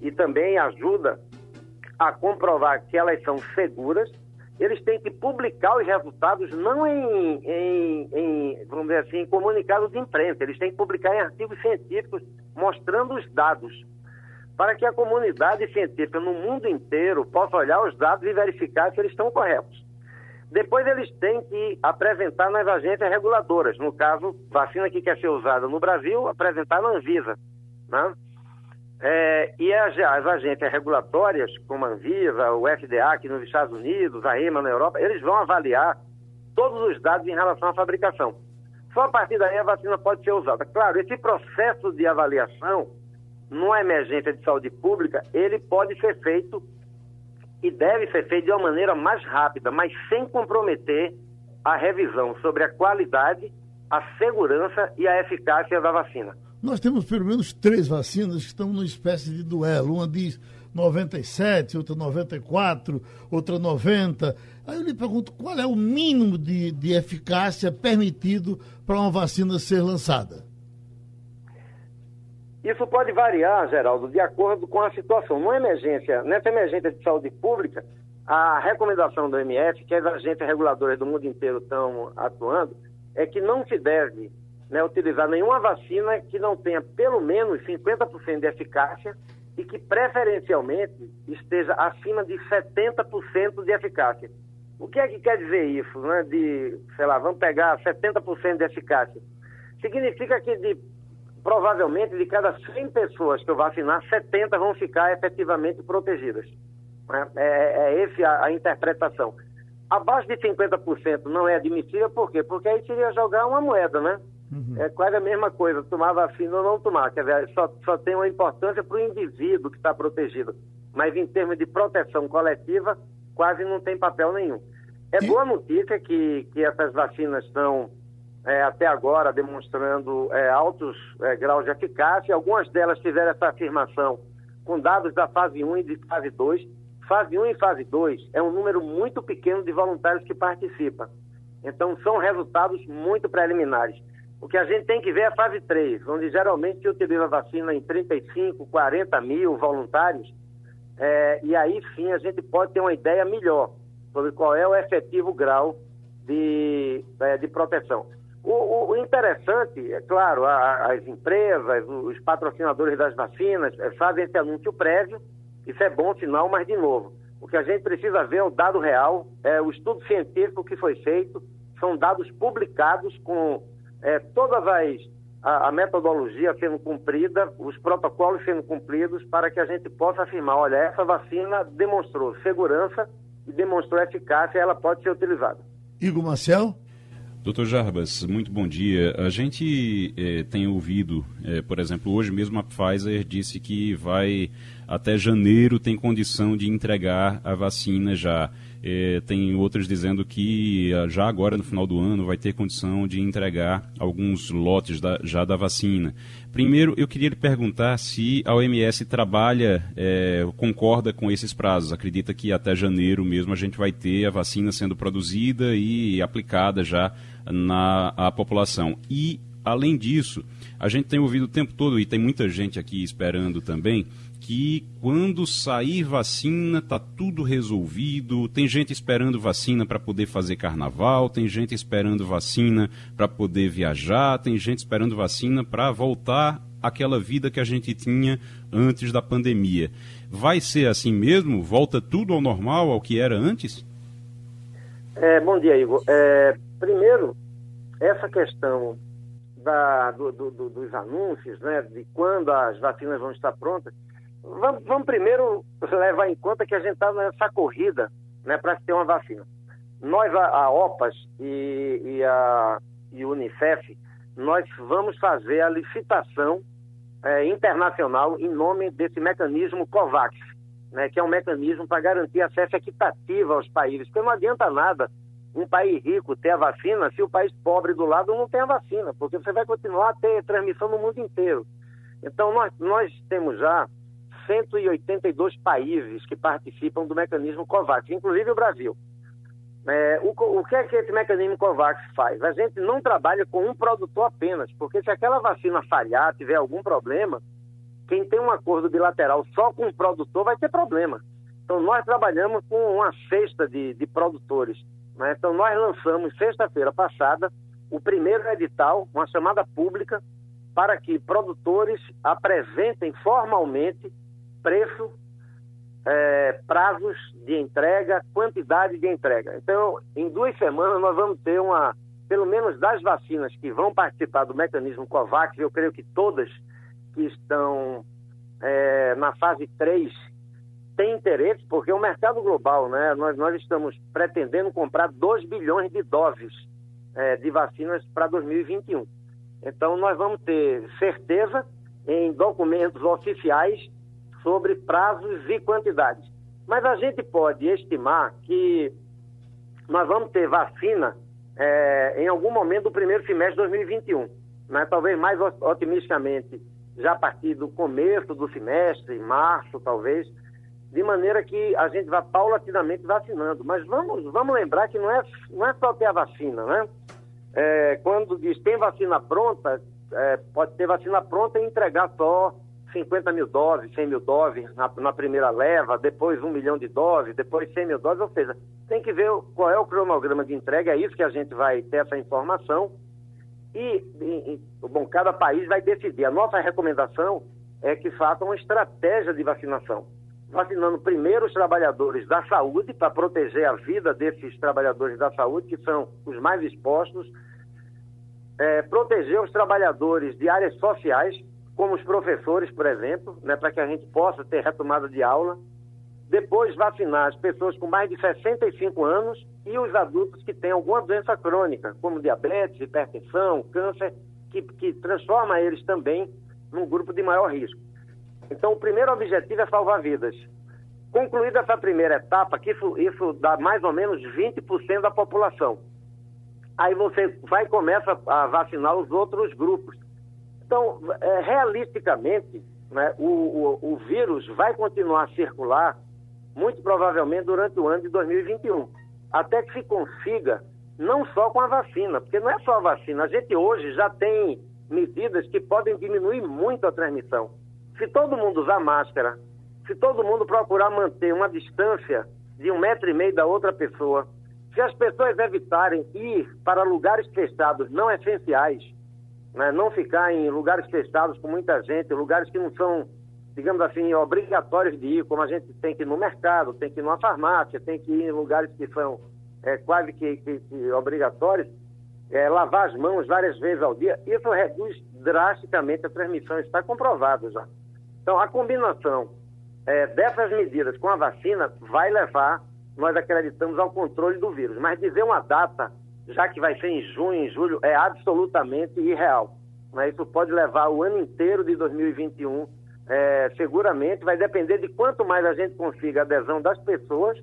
Speaker 7: e também ajuda a comprovar que elas são seguras eles têm que publicar os resultados não em, em, em, vamos dizer assim, em comunicados de imprensa, eles têm que publicar em artigos científicos mostrando os dados, para que a comunidade científica no mundo inteiro possa olhar os dados e verificar se eles estão corretos. Depois eles têm que apresentar nas agências reguladoras, no caso, vacina que quer ser usada no Brasil, apresentar na Anvisa, né? É, e as, as, agências regulatórias, como a Anvisa, o FDA aqui nos Estados Unidos, a EMA na Europa, eles vão avaliar todos os dados em relação à fabricação. Só a partir daí a vacina pode ser usada. Claro, esse processo de avaliação, numa emergência de saúde pública, ele pode ser feito e deve ser feito de uma maneira mais rápida, mas sem comprometer a revisão sobre a qualidade, a segurança e a eficácia da vacina.
Speaker 2: Nós temos pelo menos três vacinas que estão numa espécie de duelo. Uma diz 97, outra 94, outra 90. Aí eu lhe pergunto qual é o mínimo de, de eficácia permitido para uma vacina ser lançada?
Speaker 7: Isso pode variar, Geraldo, de acordo com a situação. Numa emergência, nessa emergência de saúde pública, a recomendação do MF, que as agências reguladoras do mundo inteiro estão atuando, é que não se deve né, utilizar nenhuma vacina que não tenha pelo menos 50% de eficácia e que preferencialmente esteja acima de 70% de eficácia. O que é que quer dizer isso, né? De, sei lá, vamos pegar 70% de eficácia. Significa que de, provavelmente de cada 100 pessoas que eu vacinar, 70 vão ficar efetivamente protegidas. Né? É, é, é essa a, interpretação. Abaixo de 50% não é admissível, por quê? Porque aí seria jogar uma moeda, né? Uhum. É quase a mesma coisa, tomar vacina ou não tomar. Quer dizer, só, só tem uma importância para o indivíduo que está protegido. Mas em termos de proteção coletiva, quase não tem papel nenhum. É boa notícia que, que essas vacinas estão, é, até agora, demonstrando é, altos é, graus de eficácia. Algumas delas tiveram essa afirmação com dados da fase 1 e de fase 2. Fase 1 e fase 2 é um número muito pequeno de voluntários que participam. Então, são resultados muito preliminares. O que a gente tem que ver é a fase 3, onde geralmente se utiliza a vacina em 35, 40 mil voluntários, é, e aí sim a gente pode ter uma ideia melhor sobre qual é o efetivo grau de, é, de proteção. O, o, o, interessante, é claro, a, as empresas, os patrocinadores das vacinas é, fazem esse anúncio prévio, isso é bom sinal, mas de novo, o que a gente precisa ver é o dado real, é o estudo científico que foi feito, são dados publicados com é, todas as a, a, metodologia sendo cumprida, os protocolos sendo cumpridos, para que a gente possa afirmar, olha, essa vacina demonstrou segurança e demonstrou eficácia, ela pode ser utilizada.
Speaker 2: Igor Marcel?
Speaker 5: Doutor Jarbas, muito bom dia. A gente eh, tem ouvido, eh, por exemplo, hoje mesmo a Pfizer disse que vai até janeiro tem condição de entregar a vacina já. É, tem outras dizendo que ah, já agora no final do ano vai ter condição de entregar alguns lotes da, já da vacina. Primeiro, eu queria lhe perguntar se a OMS trabalha, é, concorda com esses prazos. Acredita que até janeiro mesmo a gente vai ter a vacina sendo produzida e aplicada já na a população. E, além disso, a gente tem ouvido o tempo todo, e tem muita gente aqui esperando também, que quando sair vacina tá tudo resolvido. Tem gente esperando vacina para poder fazer carnaval, tem gente esperando vacina para poder viajar, tem gente esperando vacina para voltar àquela vida que a gente tinha antes da pandemia. Vai ser assim mesmo? Volta tudo ao normal, ao que era antes?
Speaker 7: É, bom dia, Igor. É, primeiro, essa questão da, do, do, dos anúncios, né, de quando as vacinas vão estar prontas, Vamos, vamos primeiro levar em conta que a gente está nessa corrida né, para ter uma vacina. Nós, a, a OPAS e, e a e Unicef, nós vamos fazer a licitação é, internacional em nome desse mecanismo COVAX, né, que é um mecanismo para garantir acesso equitativo aos países. Porque não adianta nada um país rico ter a vacina se o país pobre do lado não tem a vacina, porque você vai continuar a ter transmissão no mundo inteiro. Então, nós, nós temos já 182 países que participam do mecanismo COVAX, inclusive o Brasil. É, o, o, que é que esse mecanismo COVAX faz? A gente não trabalha com um produtor apenas, porque se aquela vacina falhar, tiver algum problema, quem tem um acordo bilateral só com um produtor vai ter problema. Então, nós trabalhamos com uma cesta de, de produtores. Né? Então, nós lançamos, sexta-feira passada, o primeiro edital, uma chamada pública, para que produtores apresentem formalmente preço, é, prazos de entrega, quantidade de entrega. Então, em duas semanas, nós vamos ter uma, pelo menos das vacinas que vão participar do mecanismo COVAX, eu creio que todas que estão é, na fase 3 têm interesse, porque o mercado global, né, nós, nós estamos pretendendo comprar 2 bilhões de doses é, de vacinas para 2021. Então, nós vamos ter certeza em documentos oficiais sobre prazos e quantidades. Mas a gente pode estimar que nós vamos ter vacina é, em algum momento do primeiro semestre de 2021. Né? Talvez mais otimisticamente já a partir do começo do semestre, março talvez, de maneira que a gente vá paulatinamente vacinando. Mas vamos, vamos lembrar que não é, não é só ter a vacina, né? É, quando diz tem vacina pronta, é, pode ter vacina pronta e entregar só 50 mil doses, 100 mil doses na, na, primeira leva, depois um milhão de doses, depois 100 mil doses, ou seja, tem que ver qual é o cronograma de entrega, é isso que a gente vai ter essa informação. E, e, e bom, cada país vai decidir. A nossa recomendação é que façam uma estratégia de vacinação. Vacinando primeiro os trabalhadores da saúde, para proteger a vida desses trabalhadores da saúde, que são os mais expostos, é, proteger os trabalhadores de áreas sociais, como os professores, por exemplo, né, para que a gente possa ter retomada de aula. Depois, vacinar as pessoas com mais de 65 anos e os adultos que têm alguma doença crônica, como diabetes, hipertensão, câncer, que, que transforma eles também num grupo de maior risco. Então, o primeiro objetivo é salvar vidas. Concluída essa primeira etapa, que isso, isso dá mais ou menos 20% da população. Aí você vai e começa a vacinar os outros grupos. Então, é, realisticamente, né, o, o, o vírus vai continuar a circular, muito provavelmente durante o ano de 2021, até que se consiga, não só com a vacina, porque não é só a vacina, a gente hoje já tem medidas que podem diminuir muito a transmissão. Se todo mundo usar máscara, se todo mundo procurar manter uma distância de um metro e meio da outra pessoa, se as pessoas evitarem ir para lugares fechados não essenciais, né? não ficar em lugares fechados com muita gente, lugares que não são, digamos assim, obrigatórios de ir, como a gente tem que ir no mercado, tem que ir numa farmácia, tem que ir em lugares que são é, quase que, que, que obrigatórios, é, lavar as mãos várias vezes ao dia, isso reduz drasticamente a transmissão, está comprovado já. Então, a combinação é, dessas medidas com a vacina vai levar, nós acreditamos, ao controle do vírus. Mas dizer uma data já que vai ser em junho, em julho, é absolutamente irreal. Né? Isso pode levar o ano inteiro de 2021, é, seguramente, vai depender de quanto mais a gente consiga adesão das pessoas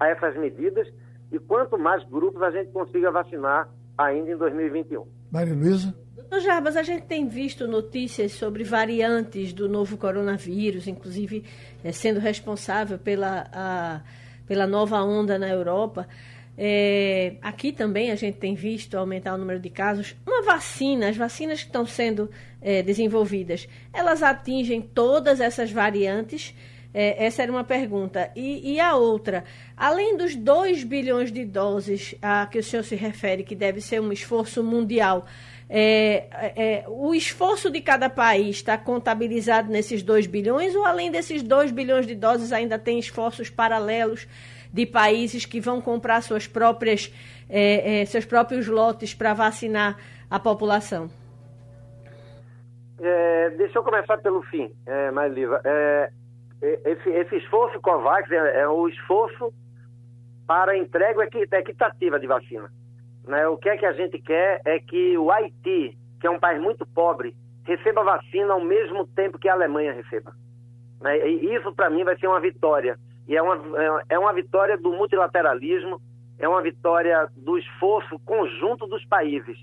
Speaker 7: a essas medidas e quanto mais grupos a gente consiga vacinar ainda em 2021.
Speaker 2: Maria Luísa?
Speaker 3: Doutor Jarbas, a gente tem visto notícias sobre variantes do novo coronavírus, inclusive é, sendo responsável pela, a, pela nova onda na Europa. É, aqui também a gente tem visto aumentar o número de casos. Uma vacina, as vacinas que estão sendo é, desenvolvidas, elas atingem todas essas variantes? É, essa era uma pergunta. E, e, a outra, além dos 2 bilhões de doses a que o senhor se refere, que deve ser um esforço mundial, é, é, o esforço de cada país está contabilizado nesses 2 bilhões ou além desses 2 bilhões de doses ainda tem esforços paralelos de países que vão comprar suas próprias, é, é, seus próprios lotes para vacinar a população?
Speaker 7: É, deixa eu começar pelo fim, é. É, é, esse, esse, esforço COVAX é, é o esforço para entrega equitativa de vacina. Né? O que é que a gente quer é que o Haiti, que é um país muito pobre, receba vacina ao mesmo tempo que a Alemanha receba. Né? E isso, para mim, vai ser uma vitória e é uma, é, é uma vitória do multilateralismo, é uma vitória do esforço conjunto dos países.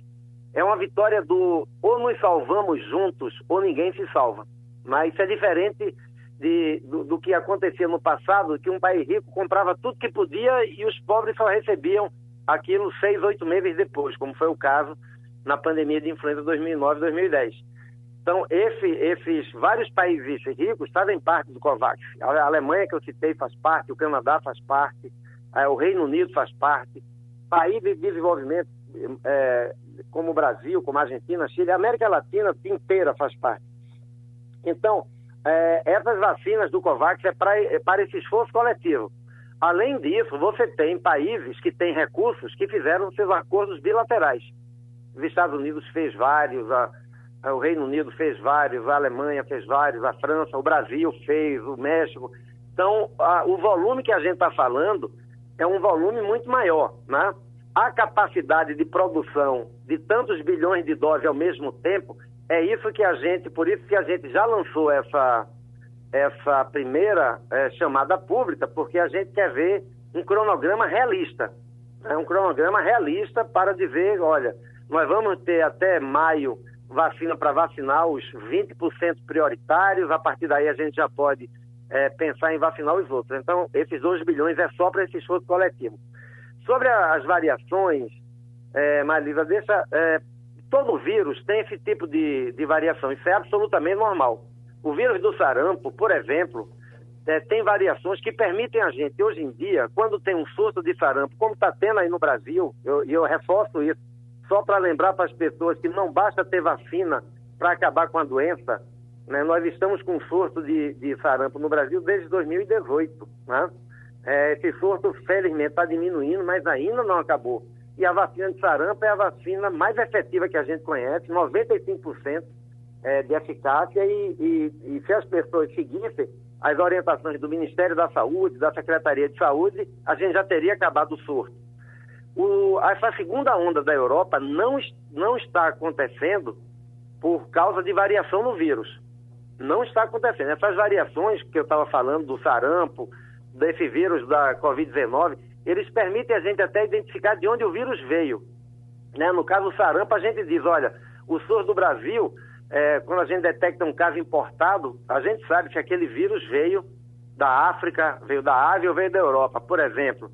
Speaker 7: É uma vitória do ou nos salvamos juntos ou ninguém se salva. Mas isso é diferente de, do, do, que acontecia no passado, que um país rico comprava tudo que podia e os pobres só recebiam aquilo seis, oito meses depois, como foi o caso na pandemia de influenza 2009-2010. Então, esse, esses vários países ricos fazem parte do COVAX. A Alemanha, que eu citei, faz parte, o Canadá faz parte, é, o Reino Unido faz parte, países de desenvolvimento é, como o Brasil, como a Argentina, Chile, a América Latina inteira faz parte. Então, é, essas vacinas do COVAX é para, é para esse esforço coletivo. Além disso, você tem países que têm recursos que fizeram seus acordos bilaterais. Os Estados Unidos fez vários, a, o Reino Unido fez vários, a Alemanha fez vários, a França, o Brasil fez, o México. Então, a, o volume que a gente está falando é um volume muito maior, né? A capacidade de produção de tantos bilhões de doses ao mesmo tempo, é isso que a gente, por isso que a gente já lançou essa, essa primeira é, chamada pública porque a gente quer ver um cronograma realista. Né? Um cronograma realista para dizer, olha, nós vamos ter até maio vacina para vacinar os 20% prioritários, a partir daí a gente já pode é, pensar em vacinar os outros. Então, esses 2 bilhões é só para esse esforço coletivo. Sobre a, as variações, é, Marisa, deixa, é, todo vírus tem esse tipo de, de variação, isso é absolutamente normal. O vírus do sarampo, por exemplo, é, tem variações que permitem a gente, hoje em dia, quando tem um surto de sarampo, como está tendo aí no Brasil, e eu, eu reforço isso, só para lembrar para as pessoas que não basta ter vacina para acabar com a doença, né? nós estamos com um surto de, de sarampo no Brasil desde 2018. Né? É, esse surto, felizmente, está diminuindo, mas ainda não acabou. E a vacina de sarampo é a vacina mais efetiva que a gente conhece, 95% é, de eficácia, e, e, e se as pessoas seguissem as orientações do Ministério da Saúde, da Secretaria de Saúde, a gente já teria acabado o surto. O, essa segunda onda da Europa não, não está acontecendo por causa de variação no vírus. Não está acontecendo. Essas variações que eu estava falando do sarampo, desse vírus da Covid-19, eles permitem a gente até identificar de onde o vírus veio. Né? No caso do sarampo, a gente diz, olha, o SUS do Brasil é, quando a gente detecta um caso importado, a gente sabe que aquele vírus veio da África, veio da Ásia ou veio da Europa, por exemplo.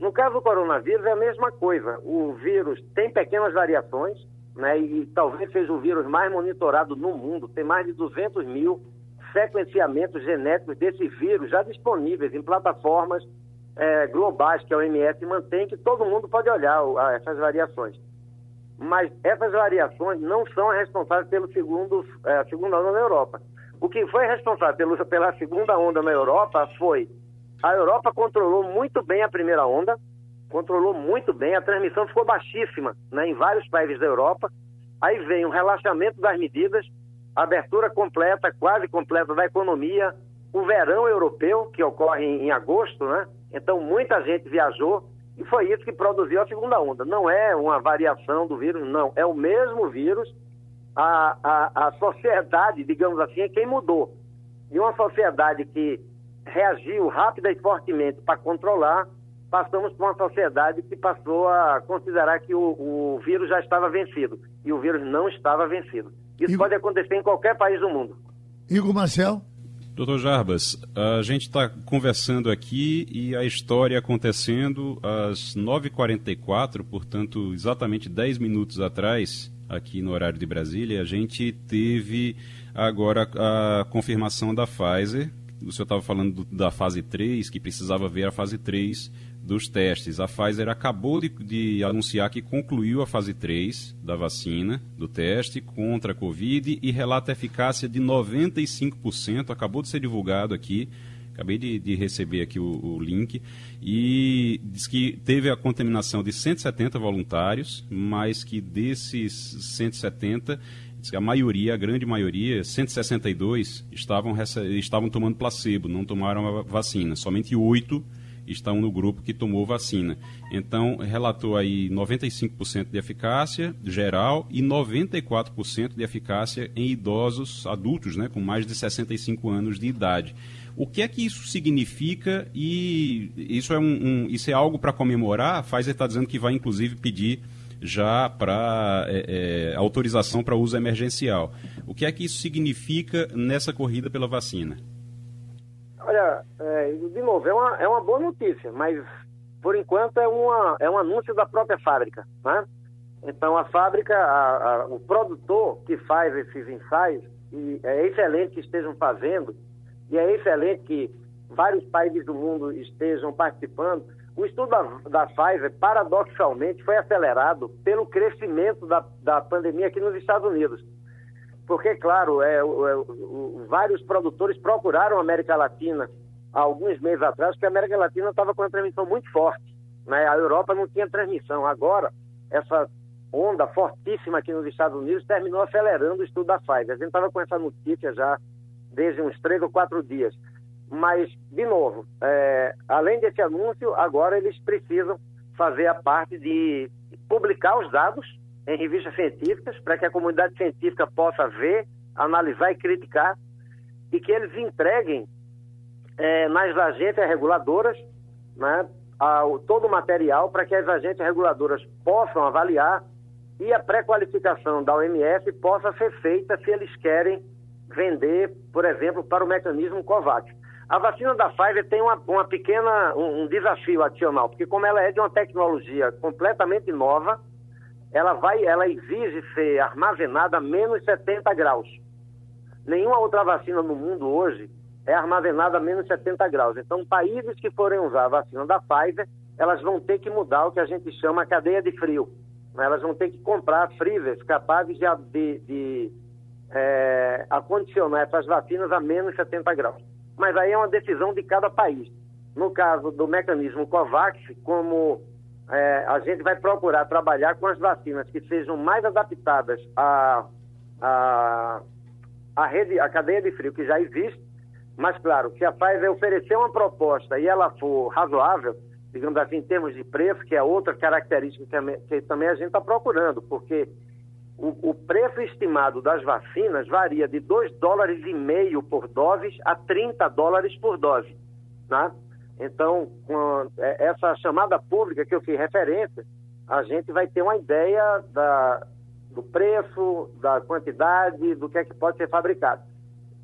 Speaker 7: No caso do coronavírus é a mesma coisa. O vírus tem pequenas variações, né, e talvez seja o vírus mais monitorado no mundo. Tem mais de 200 mil sequenciamentos genéticos desse vírus já disponíveis em plataformas é, globais que a OMS mantém, que todo mundo pode olhar essas variações mas essas variações não são responsáveis segundo, é, segunda onda na Europa. O que foi responsável pela segunda onda na Europa foi a Europa controlou muito bem a primeira onda, controlou muito bem, a transmissão ficou baixíssima né, em vários países da Europa. Aí vem um relaxamento das medidas, abertura completa, quase completa da economia, o verão europeu, que ocorre em, agosto, né? Então muita gente viajou, e foi isso que produziu a segunda onda. Não é uma variação do vírus, não. É o mesmo vírus. A, a, a sociedade, digamos assim, é quem mudou. De uma sociedade que reagiu rápida e fortemente para controlar, passamos para uma sociedade que passou a considerar que o, o, vírus já estava vencido. E o vírus não estava vencido. Isso Igor... pode acontecer em qualquer país do mundo.
Speaker 2: Igor Marcel?
Speaker 5: Doutor Jarbas, a gente está conversando aqui e a história acontecendo às 9h44, portanto, exatamente 10 minutos atrás, aqui no horário de Brasília, a gente teve agora a confirmação da Pfizer. O senhor estava falando da fase 3, que precisava ver a fase 3 dos testes. A Pfizer acabou de, de, anunciar que concluiu a fase 3 da vacina, do teste contra a Covid e relata eficácia de 95%. Acabou de ser divulgado aqui. Acabei de, de receber aqui o, o, link. E diz que teve a contaminação de 170 voluntários, mas que desses 170 a maioria, a grande maioria, 162, estavam, estavam tomando placebo, não tomaram a vacina. Somente oito estão no grupo que tomou vacina. Então, relatou aí 95% de eficácia geral e 94% de eficácia em idosos adultos, né, com mais de 65 anos de idade. O que é que isso significa e isso é, um, um isso é algo para comemorar? A Pfizer está dizendo que vai, inclusive, pedir já para é, é, autorização para uso emergencial. O que é que isso significa nessa corrida pela vacina?
Speaker 7: Olha, é, de novo, é uma, é uma boa notícia, mas por enquanto é, uma, é um anúncio da própria fábrica. Né? Então a fábrica, a, a, o produtor que faz esses ensaios, e é excelente que estejam fazendo, e é excelente que vários países do mundo estejam participando. O estudo da, da Pfizer, paradoxalmente, foi acelerado pelo crescimento da, da pandemia aqui nos Estados Unidos. Porque, claro, é, é, vários produtores procuraram a América Latina há alguns meses atrás, porque a América Latina estava com uma transmissão muito forte. Né? A Europa não tinha transmissão. Agora, essa onda fortíssima aqui nos Estados Unidos terminou acelerando o estudo da Pfizer. A gente estava com essa notícia já desde uns três ou quatro dias. Mas, de novo, é, além desse anúncio, agora eles precisam fazer a parte de publicar os dados em revistas científicas, para que a comunidade científica possa ver, analisar e criticar. e que eles entreguem é, nas agências reguladoras né, ao, todo o material para que as agências reguladoras possam avaliar e a pré-qualificação da OMS possa ser feita se eles querem vender, por exemplo, para o mecanismo COVAX. A vacina da Pfizer tem uma, uma pequena, um, um, desafio adicional, porque como ela é de uma tecnologia completamente nova, ela vai, ela exige ser armazenada a menos 70 graus. Nenhuma outra vacina no mundo hoje é armazenada a menos 70 graus. Então, países que forem usar a vacina da Pfizer, elas vão ter que mudar o que a gente chama cadeia de frio. Elas vão ter que comprar freezers capazes de, de, de é, acondicionar essas vacinas a menos 70 graus. Mas aí é uma decisão de cada país. No caso do mecanismo COVAX, como é, a gente vai procurar trabalhar com as vacinas que sejam mais adaptadas à, à, à, rede, à cadeia de frio que já existe, mas claro, se a Pfizer oferecer uma proposta e ela for razoável, digamos assim, em termos de preço, que é outra característica que, também a gente está procurando, porque o, o, preço estimado das vacinas varia de 2 dólares e meio por dose a 30 dólares por dose. Né? Então, com é, essa chamada pública que eu fiz referência, a gente vai ter uma ideia da, do preço, da quantidade, do que é que pode ser fabricado.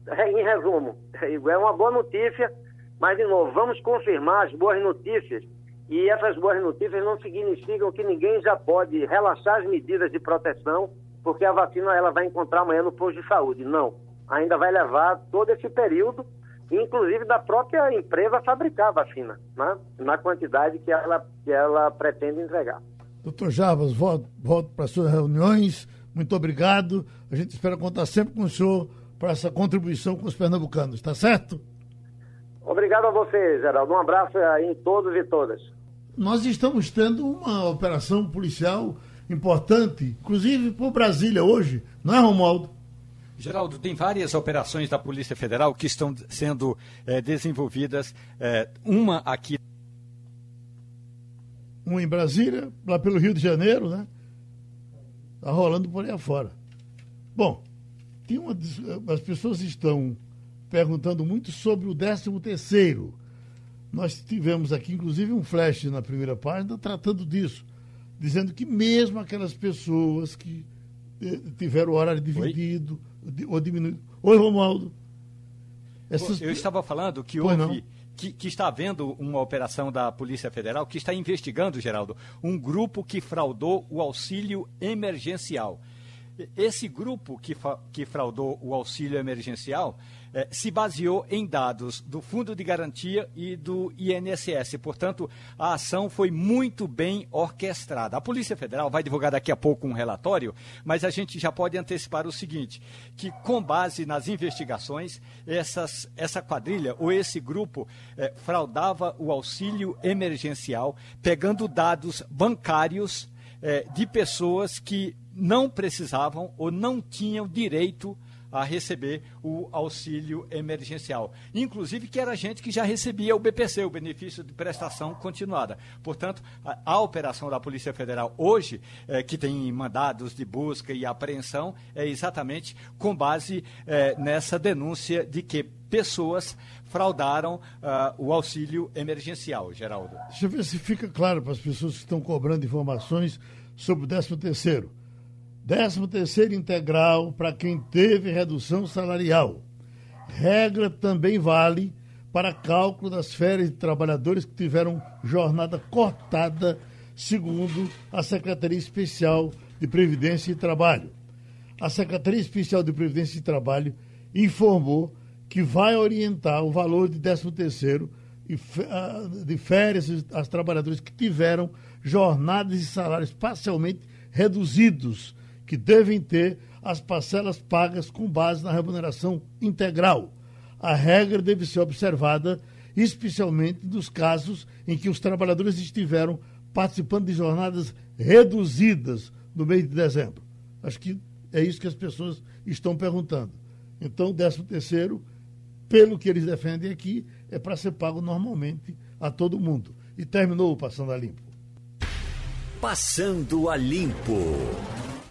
Speaker 7: É, em resumo, é uma boa notícia, mas, de novo, vamos confirmar as boas notícias. E essas boas notícias não significam que ninguém já pode relaxar as medidas de proteção, porque a vacina ela vai encontrar amanhã no posto de saúde. Não. Ainda vai levar todo esse período inclusive da própria empresa fabricar a vacina, né? na quantidade que ela, que ela pretende entregar.
Speaker 2: Doutor Jarbas, volto, volto para as suas reuniões. Muito obrigado. A gente espera contar sempre com o senhor para essa contribuição com os pernambucanos, está certo?
Speaker 7: Obrigado a você, Geraldo. Um abraço aí em todos e todas.
Speaker 2: Nós estamos tendo uma operação policial importante, inclusive por Brasília hoje, não é, Romualdo?
Speaker 4: Geraldo, tem várias operações da Polícia Federal que estão sendo é, desenvolvidas. É, uma aqui.
Speaker 2: Uma em Brasília, lá pelo Rio de Janeiro, né? Está rolando por aí afora. Bom, tem uma, as pessoas estão perguntando muito sobre o 13 terceiro. Nós tivemos aqui, inclusive, um flash na primeira página tratando disso, dizendo que mesmo aquelas pessoas que eh, tiveram o horário dividido, Oi? ou diminuído. Oi, Romualdo.
Speaker 4: Essas... Eu estava falando que houve. Que, que, está havendo uma operação da Polícia Federal que está investigando, Geraldo, um grupo que fraudou o auxílio emergencial. Esse grupo que, que fraudou o auxílio emergencial eh, se baseou em dados do Fundo de Garantia e do INSS. Portanto, a ação foi muito bem orquestrada. A Polícia Federal vai divulgar daqui a pouco um relatório, mas a gente já pode antecipar o seguinte: que com base nas investigações, essas, essa quadrilha ou esse grupo eh, fraudava o auxílio emergencial, pegando dados bancários eh, de pessoas que não precisavam ou não tinham direito a receber o auxílio emergencial. Inclusive que era gente que já recebia o BPC, o benefício de prestação continuada. Portanto, a, a operação da Polícia Federal hoje, é, que tem mandados de busca e apreensão, é exatamente com base é, nessa denúncia de que pessoas fraudaram uh, o auxílio emergencial, Geraldo.
Speaker 2: Deixa eu ver se fica claro para as pessoas que estão cobrando informações sobre o 13 terceiro. 13 terceiro integral para quem teve redução salarial. Regra também vale para cálculo das férias de trabalhadores que tiveram jornada cortada, segundo a Secretaria Especial de Previdência e Trabalho. A Secretaria Especial de Previdência e Trabalho informou que vai orientar o valor de 13 terceiro ah, de férias aos trabalhadores que tiveram jornadas e salários parcialmente reduzidos que devem ter as parcelas pagas com base na remuneração integral. A regra deve ser observada especialmente nos casos em que os trabalhadores estiveram participando de jornadas reduzidas no mês de dezembro. Acho que é isso que as pessoas estão perguntando. Então, 13 terceiro, pelo que eles defendem aqui, é para ser pago normalmente a todo mundo. E terminou o Passando a Limpo.
Speaker 1: Passando a Limpo.